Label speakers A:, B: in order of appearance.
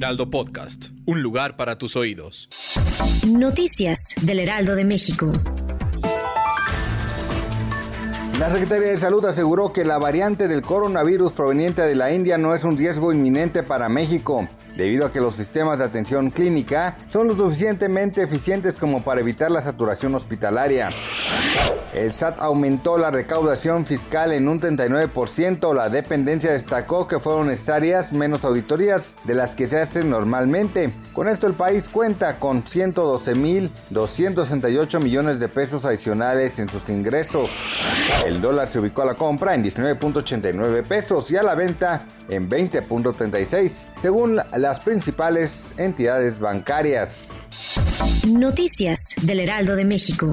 A: Heraldo Podcast, un lugar para tus oídos.
B: Noticias del Heraldo de México.
C: La Secretaría de Salud aseguró que la variante del coronavirus proveniente de la India no es un riesgo inminente para México debido a que los sistemas de atención clínica son lo suficientemente eficientes como para evitar la saturación hospitalaria. El SAT aumentó la recaudación fiscal en un 39%. La dependencia destacó que fueron necesarias menos auditorías de las que se hacen normalmente. Con esto el país cuenta con 112.268 millones de pesos adicionales en sus ingresos. El dólar se ubicó a la compra en 19.89 pesos y a la venta en 20.36, según las principales entidades bancarias.
B: Noticias del Heraldo de México.